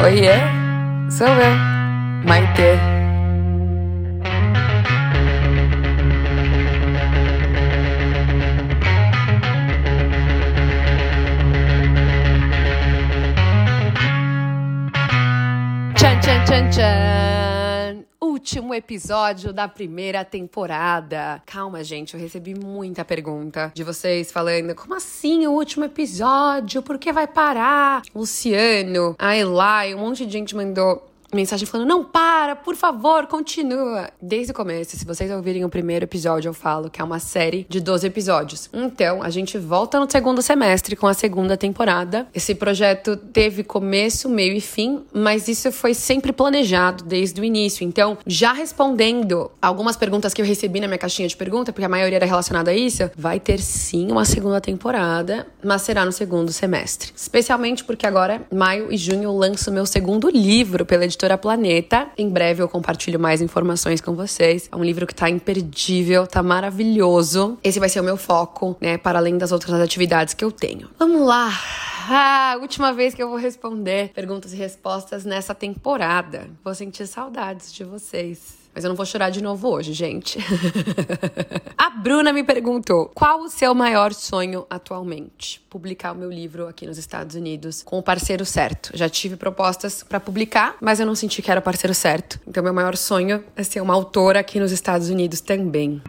Oye, sube, Maite. Chan, chan, chan, chan. Último episódio da primeira temporada. Calma, gente, eu recebi muita pergunta de vocês falando: como assim o último episódio? Por que vai parar? Luciano, a Eli, um monte de gente mandou mensagem falando: não para, por favor, continua. Desde o começo, se vocês ouvirem o primeiro episódio, eu falo que é uma série de 12 episódios. Então, a gente volta no segundo semestre com a segunda temporada. Esse projeto teve começo, meio e fim, mas isso foi sempre planejado desde o início. Então, já respondendo algumas perguntas que eu recebi na minha caixinha de pergunta, porque a maioria era relacionada a isso, vai ter sim uma segunda temporada, mas será no segundo semestre. Especialmente porque agora, maio e junho, eu lanço meu segundo livro pela editora editora Planeta. Em breve eu compartilho mais informações com vocês. É um livro que tá imperdível, tá maravilhoso. Esse vai ser o meu foco, né, para além das outras atividades que eu tenho. Vamos lá. Ah, última vez que eu vou responder perguntas e respostas nessa temporada. Vou sentir saudades de vocês. Mas eu não vou chorar de novo hoje, gente. a Bruna me perguntou: qual o seu maior sonho atualmente? Publicar o meu livro aqui nos Estados Unidos com o parceiro certo. Já tive propostas para publicar, mas eu não senti que era o parceiro certo. Então, meu maior sonho é ser uma autora aqui nos Estados Unidos também.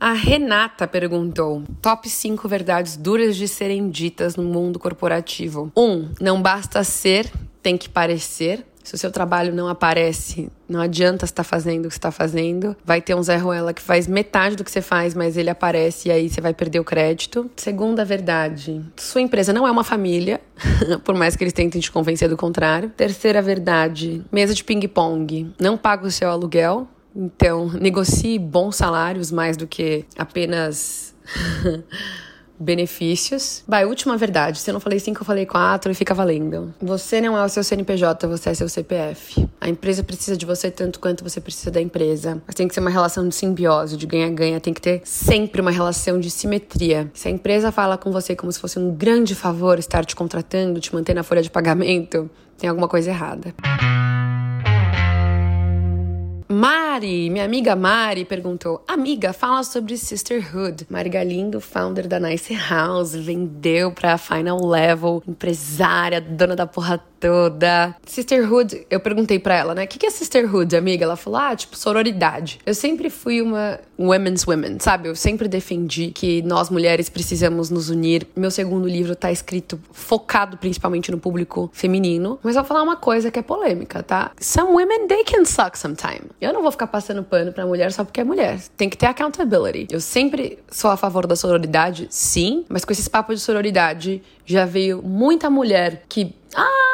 A Renata perguntou: Top 5 verdades duras de serem ditas no mundo corporativo. 1. Um, não basta ser, tem que parecer. Se o seu trabalho não aparece, não adianta estar fazendo o que está fazendo. Vai ter um Zé Ruela que faz metade do que você faz, mas ele aparece e aí você vai perder o crédito. Segunda verdade: sua empresa não é uma família, por mais que eles tentem te convencer do contrário. Terceira verdade: mesa de ping-pong. Não paga o seu aluguel. Então, negocie bons salários mais do que apenas. benefícios. Vai, última verdade. Se eu não falei cinco, eu falei quatro e fica valendo. Você não é o seu CNPJ, você é seu CPF. A empresa precisa de você tanto quanto você precisa da empresa. Mas tem que ser uma relação de simbiose, de ganha-ganha. Tem que ter sempre uma relação de simetria. Se a empresa fala com você como se fosse um grande favor estar te contratando, te manter na folha de pagamento, tem alguma coisa errada. Mari, minha amiga Mari, perguntou: Amiga, fala sobre Sisterhood. Mari Galindo, founder da Nice House, vendeu pra Final Level, empresária, dona da porra toda. Sisterhood, eu perguntei pra ela, né? O que, que é Sisterhood, amiga? Ela falou: ah, tipo, sororidade. Eu sempre fui uma women's women, sabe? Eu sempre defendi que nós mulheres precisamos nos unir. Meu segundo livro tá escrito focado principalmente no público feminino. Mas vou falar uma coisa que é polêmica, tá? Some women, they can suck sometime. Eu não vou ficar passando pano pra mulher só porque é mulher. Tem que ter accountability. Eu sempre sou a favor da sororidade, sim, mas com esses papos de sororidade já veio muita mulher que. Ah!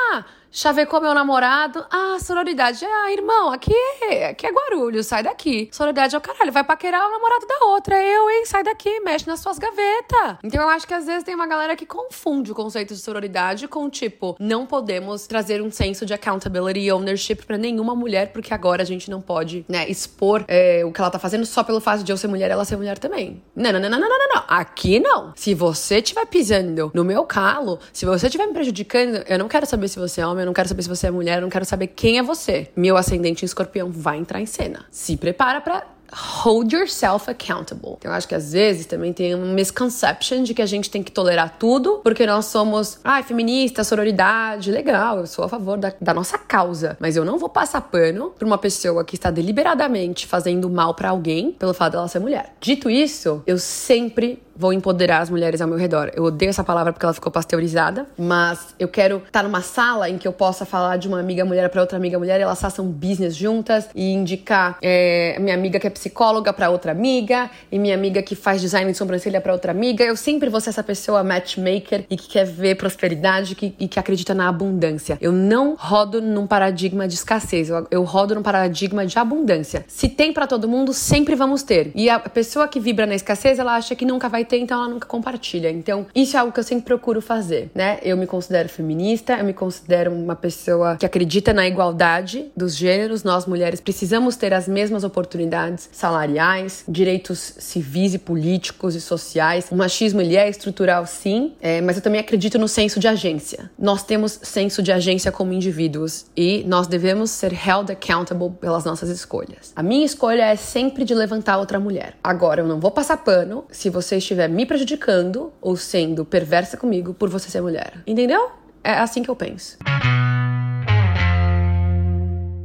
Chavecou meu namorado. Ah, sororidade. Ah, irmão, aqui é, aqui é Guarulhos, sai daqui. Sororidade é o caralho, vai paquerar o namorado da outra. Eu, hein? Sai daqui, mexe nas suas gavetas. Então eu acho que às vezes tem uma galera que confunde o conceito de sororidade com, tipo, não podemos trazer um senso de accountability e ownership pra nenhuma mulher, porque agora a gente não pode, né, expor é, o que ela tá fazendo só pelo fato de eu ser mulher ela ser mulher também. Não, não, não, não, não, não, não. Aqui não. Se você estiver pisando no meu calo, se você estiver me prejudicando, eu não quero saber se você é homem, eu não quero saber se você é mulher, eu não quero saber quem é você. Meu ascendente em escorpião vai entrar em cena. Se prepara para hold yourself accountable. Então, eu acho que às vezes também tem uma misconception de que a gente tem que tolerar tudo porque nós somos, ai, ah, feminista, sororidade, legal, eu sou a favor da, da, nossa causa, mas eu não vou passar pano pra uma pessoa que está deliberadamente fazendo mal para alguém pelo fato dela ser mulher. Dito isso, eu sempre vou empoderar as mulheres ao meu redor. Eu odeio essa palavra porque ela ficou pasteurizada, mas eu quero estar numa sala em que eu possa falar de uma amiga mulher para outra amiga mulher elas façam business juntas e indicar é, minha amiga que é psicóloga para outra amiga e minha amiga que faz design de sobrancelha para outra amiga. Eu sempre vou ser essa pessoa matchmaker e que quer ver prosperidade que, e que acredita na abundância. Eu não rodo num paradigma de escassez, eu, eu rodo num paradigma de abundância. Se tem para todo mundo, sempre vamos ter. E a pessoa que vibra na escassez, ela acha que nunca vai vai ter, então ela nunca compartilha. Então, isso é algo que eu sempre procuro fazer, né? Eu me considero feminista, eu me considero uma pessoa que acredita na igualdade dos gêneros. Nós mulheres precisamos ter as mesmas oportunidades salariais, direitos civis e políticos e sociais. O machismo ele é estrutural, sim, é, mas eu também acredito no senso de agência. Nós temos senso de agência como indivíduos e nós devemos ser held accountable pelas nossas escolhas. A minha escolha é sempre de levantar outra mulher. Agora, eu não vou passar pano se você estiver me prejudicando ou sendo perversa comigo por você ser mulher. Entendeu? É assim que eu penso.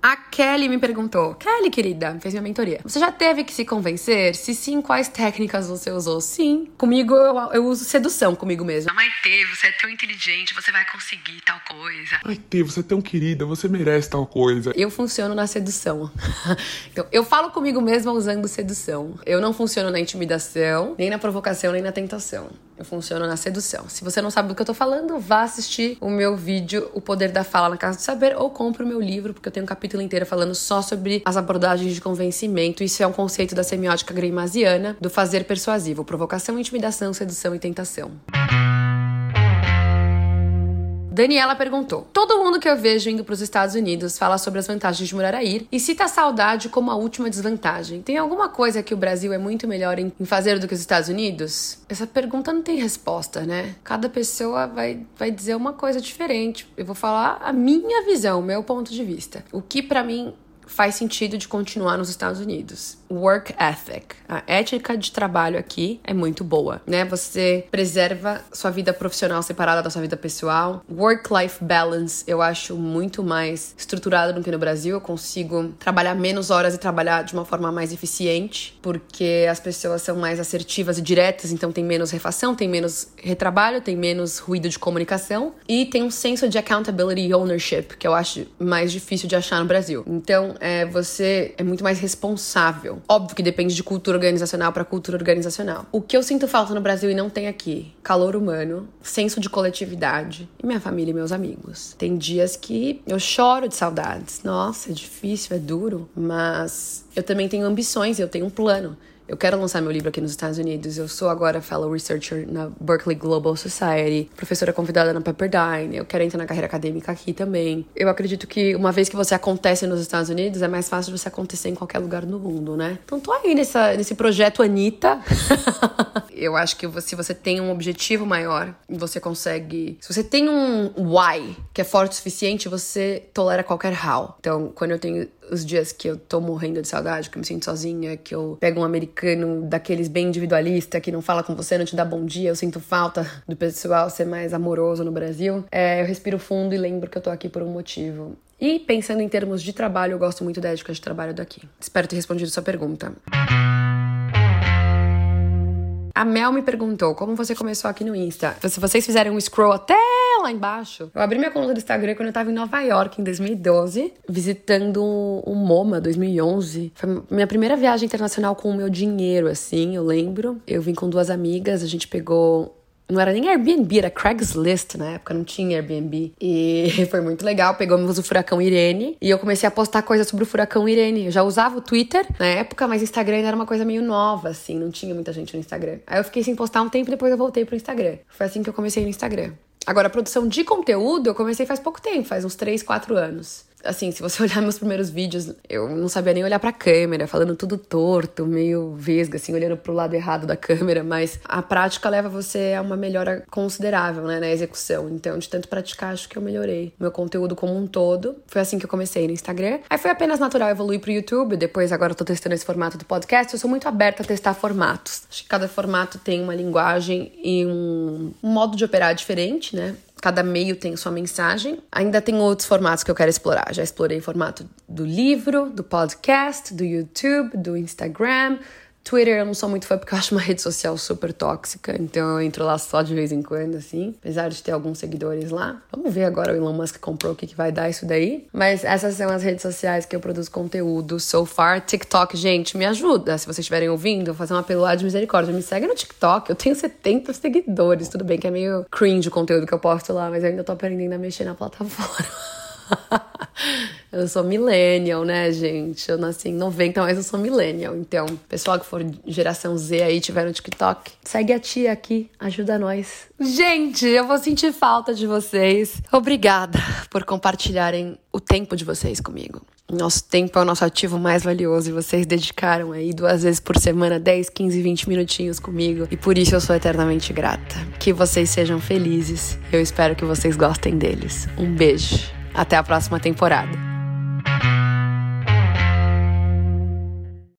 A Kelly me perguntou: Kelly, querida, fez minha mentoria. Você já teve que se convencer? Se sim, quais técnicas você usou? Sim. Comigo, eu, eu uso sedução comigo mesma. Maite, você é tão inteligente, você vai conseguir tal coisa. Maite, você é tão querida, você merece tal coisa. Eu funciono na sedução. então, eu falo comigo mesma usando sedução. Eu não funciono na intimidação, nem na provocação, nem na tentação. Eu funciono na sedução. Se você não sabe do que eu tô falando, vá assistir o meu vídeo O Poder da Fala na Casa do Saber ou compre o meu livro, porque eu tenho um capítulo inteiro falando só sobre as abordagens de convencimento. Isso é um conceito da semiótica greimasiana, do fazer persuasivo, provocação, intimidação, sedução e tentação. Daniela perguntou: Todo mundo que eu vejo indo para os Estados Unidos fala sobre as vantagens de morar aí e cita a saudade como a última desvantagem. Tem alguma coisa que o Brasil é muito melhor em, fazer do que os Estados Unidos? Essa pergunta não tem resposta, né? Cada pessoa vai, vai dizer uma coisa diferente. Eu vou falar a minha visão, meu ponto de vista. O que para mim faz sentido de continuar nos Estados Unidos. Work ethic, a ética de trabalho aqui é muito boa, né? Você preserva sua vida profissional separada da sua vida pessoal. Work-life balance eu acho muito mais estruturado do que no Brasil. Eu consigo trabalhar menos horas e trabalhar de uma forma mais eficiente, porque as pessoas são mais assertivas e diretas, então tem menos refação, tem menos retrabalho, tem menos ruído de comunicação e tem um senso de accountability e ownership que eu acho mais difícil de achar no Brasil. Então, é, você é muito mais responsável. Óbvio que depende de cultura organizacional para cultura organizacional. O que eu sinto falta no Brasil e não tem aqui? Calor humano, senso de coletividade e minha família e meus amigos. Tem dias que eu choro de saudades. Nossa, é difícil, é duro, mas eu também tenho ambições, eu tenho um plano. Eu quero lançar meu livro aqui nos Estados Unidos. Eu sou agora fellow researcher na Berkeley Global Society, professora convidada na Pepperdine. Eu quero entrar na carreira acadêmica aqui também. Eu acredito que uma vez que você acontece nos Estados Unidos, é mais fácil você acontecer em qualquer lugar do mundo, né? Então tô aí nessa, nesse projeto Anitta. eu acho que se você tem um objetivo maior, você consegue. Se você tem um why que é forte o suficiente, você tolera qualquer how. Então, quando eu tenho os dias que eu tô morrendo de saudade, que eu me sinto sozinha, que eu pego um americano daqueles bem individualista, que não fala com você, não te dá bom dia, eu sinto falta do pessoal ser mais amoroso no Brasil. É, eu respiro fundo e lembro que eu tô aqui por um motivo. E pensando em termos de trabalho, eu gosto muito da ética de trabalho daqui. Espero ter respondido sua pergunta. A Mel me perguntou como você começou aqui no Insta. Se vocês fizerem um scroll até lá embaixo, eu abri minha conta do Instagram quando eu tava em Nova York, em 2012, visitando o MoMA 2011. Foi minha primeira viagem internacional com o meu dinheiro, assim, eu lembro. Eu vim com duas amigas, a gente pegou não era nem Airbnb, era Craigslist na época, não tinha Airbnb. E foi muito legal, pegamos o furacão Irene e eu comecei a postar coisas sobre o furacão Irene. Eu já usava o Twitter na época, mas Instagram ainda era uma coisa meio nova, assim, não tinha muita gente no Instagram. Aí eu fiquei sem postar um tempo e depois eu voltei pro Instagram. Foi assim que eu comecei no Instagram. Agora, a produção de conteúdo eu comecei faz pouco tempo, faz uns 3, 4 anos assim, se você olhar meus primeiros vídeos, eu não sabia nem olhar pra câmera, falando tudo torto, meio vesga, assim, olhando pro lado errado da câmera, mas a prática leva você a uma melhora considerável, né, na execução. Então, de tanto praticar, acho que eu melhorei meu conteúdo como um todo. Foi assim que eu comecei no Instagram. Aí foi apenas natural evoluir pro YouTube, depois agora eu tô testando esse formato do podcast. Eu sou muito aberta a testar formatos. Acho que cada formato tem uma linguagem e um, um modo de operar diferente, né? Cada meio tem sua mensagem. Ainda tem outros formatos que eu quero explorar. Já explorei o formato do livro, do podcast, do YouTube, do Instagram, Twitter eu não sou muito fã porque eu acho uma rede social super tóxica, então eu entro lá só de vez em quando, assim, apesar de ter alguns seguidores lá. Vamos ver agora o Elon Musk comprou o que, que vai dar isso daí. Mas essas são as redes sociais que eu produzo conteúdo so far. TikTok, gente, me ajuda. Se vocês estiverem ouvindo, vou fazer uma apelo de misericórdia. Me segue no TikTok, eu tenho 70 seguidores. Tudo bem que é meio cringe o conteúdo que eu posto lá, mas eu ainda tô aprendendo a mexer na plataforma. Eu sou millennial, né, gente? Eu nasci em 90, mas eu sou millennial. Então, pessoal que for geração Z aí, tiver no TikTok, segue a tia aqui, ajuda nós. Gente, eu vou sentir falta de vocês. Obrigada por compartilharem o tempo de vocês comigo. Nosso tempo é o nosso ativo mais valioso e vocês dedicaram aí duas vezes por semana 10, 15, 20 minutinhos comigo e por isso eu sou eternamente grata. Que vocês sejam felizes. Eu espero que vocês gostem deles. Um beijo. Até a próxima temporada.